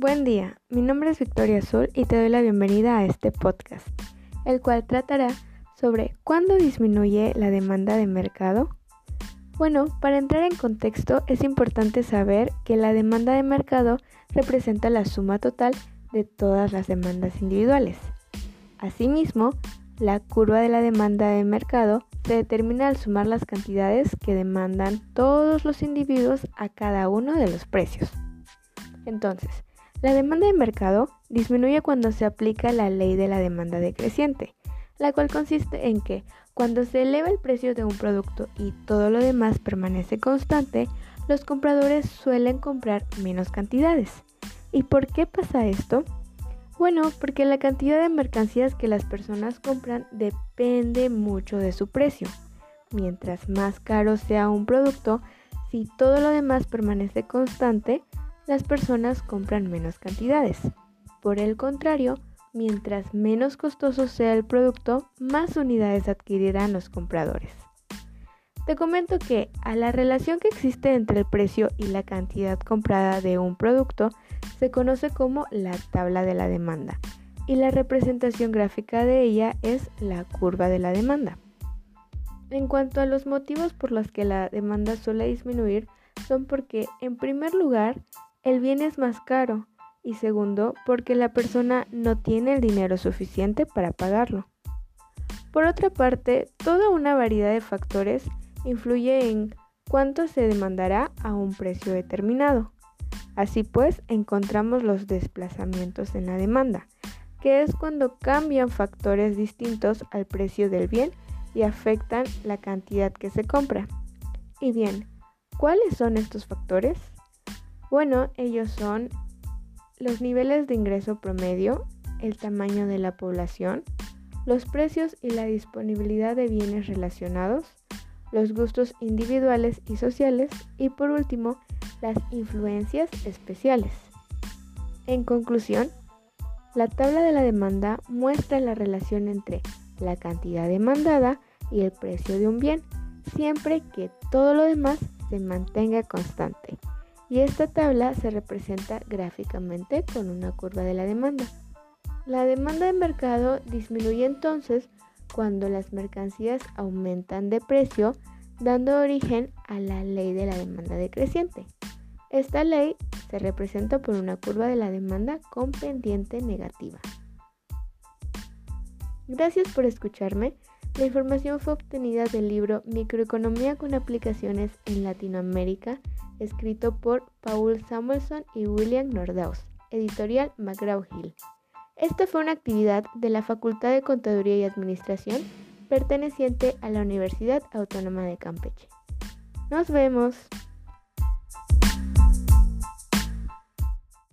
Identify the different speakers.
Speaker 1: Buen día, mi nombre es Victoria Azul y te doy la bienvenida a este podcast, el cual tratará sobre cuándo disminuye la demanda de mercado. Bueno, para entrar en contexto es importante saber que la demanda de mercado representa la suma total de todas las demandas individuales. Asimismo, la curva de la demanda de mercado se determina al sumar las cantidades que demandan todos los individuos a cada uno de los precios. Entonces, la demanda de mercado disminuye cuando se aplica la ley de la demanda decreciente, la cual consiste en que cuando se eleva el precio de un producto y todo lo demás permanece constante, los compradores suelen comprar menos cantidades. ¿Y por qué pasa esto? Bueno, porque la cantidad de mercancías que las personas compran depende mucho de su precio. Mientras más caro sea un producto, si todo lo demás permanece constante, las personas compran menos cantidades. Por el contrario, mientras menos costoso sea el producto, más unidades adquirirán los compradores. Te comento que a la relación que existe entre el precio y la cantidad comprada de un producto se conoce como la tabla de la demanda y la representación gráfica de ella es la curva de la demanda. En cuanto a los motivos por los que la demanda suele disminuir, son porque, en primer lugar, el bien es más caro y segundo, porque la persona no tiene el dinero suficiente para pagarlo. Por otra parte, toda una variedad de factores influye en cuánto se demandará a un precio determinado. Así pues, encontramos los desplazamientos en la demanda, que es cuando cambian factores distintos al precio del bien y afectan la cantidad que se compra. Y bien, ¿cuáles son estos factores? Bueno, ellos son los niveles de ingreso promedio, el tamaño de la población, los precios y la disponibilidad de bienes relacionados, los gustos individuales y sociales y por último, las influencias especiales. En conclusión, la tabla de la demanda muestra la relación entre la cantidad demandada y el precio de un bien, siempre que todo lo demás se mantenga constante y esta tabla se representa gráficamente con una curva de la demanda. La demanda de mercado disminuye entonces cuando las mercancías aumentan de precio, dando origen a la ley de la demanda decreciente. Esta ley se representa por una curva de la demanda con pendiente negativa. Gracias por escucharme. La información fue obtenida del libro Microeconomía con aplicaciones en Latinoamérica escrito por Paul Samuelson y William Nordaus, editorial McGraw-Hill. Esta fue una actividad de la Facultad de Contaduría y Administración perteneciente a la Universidad Autónoma de Campeche. Nos vemos.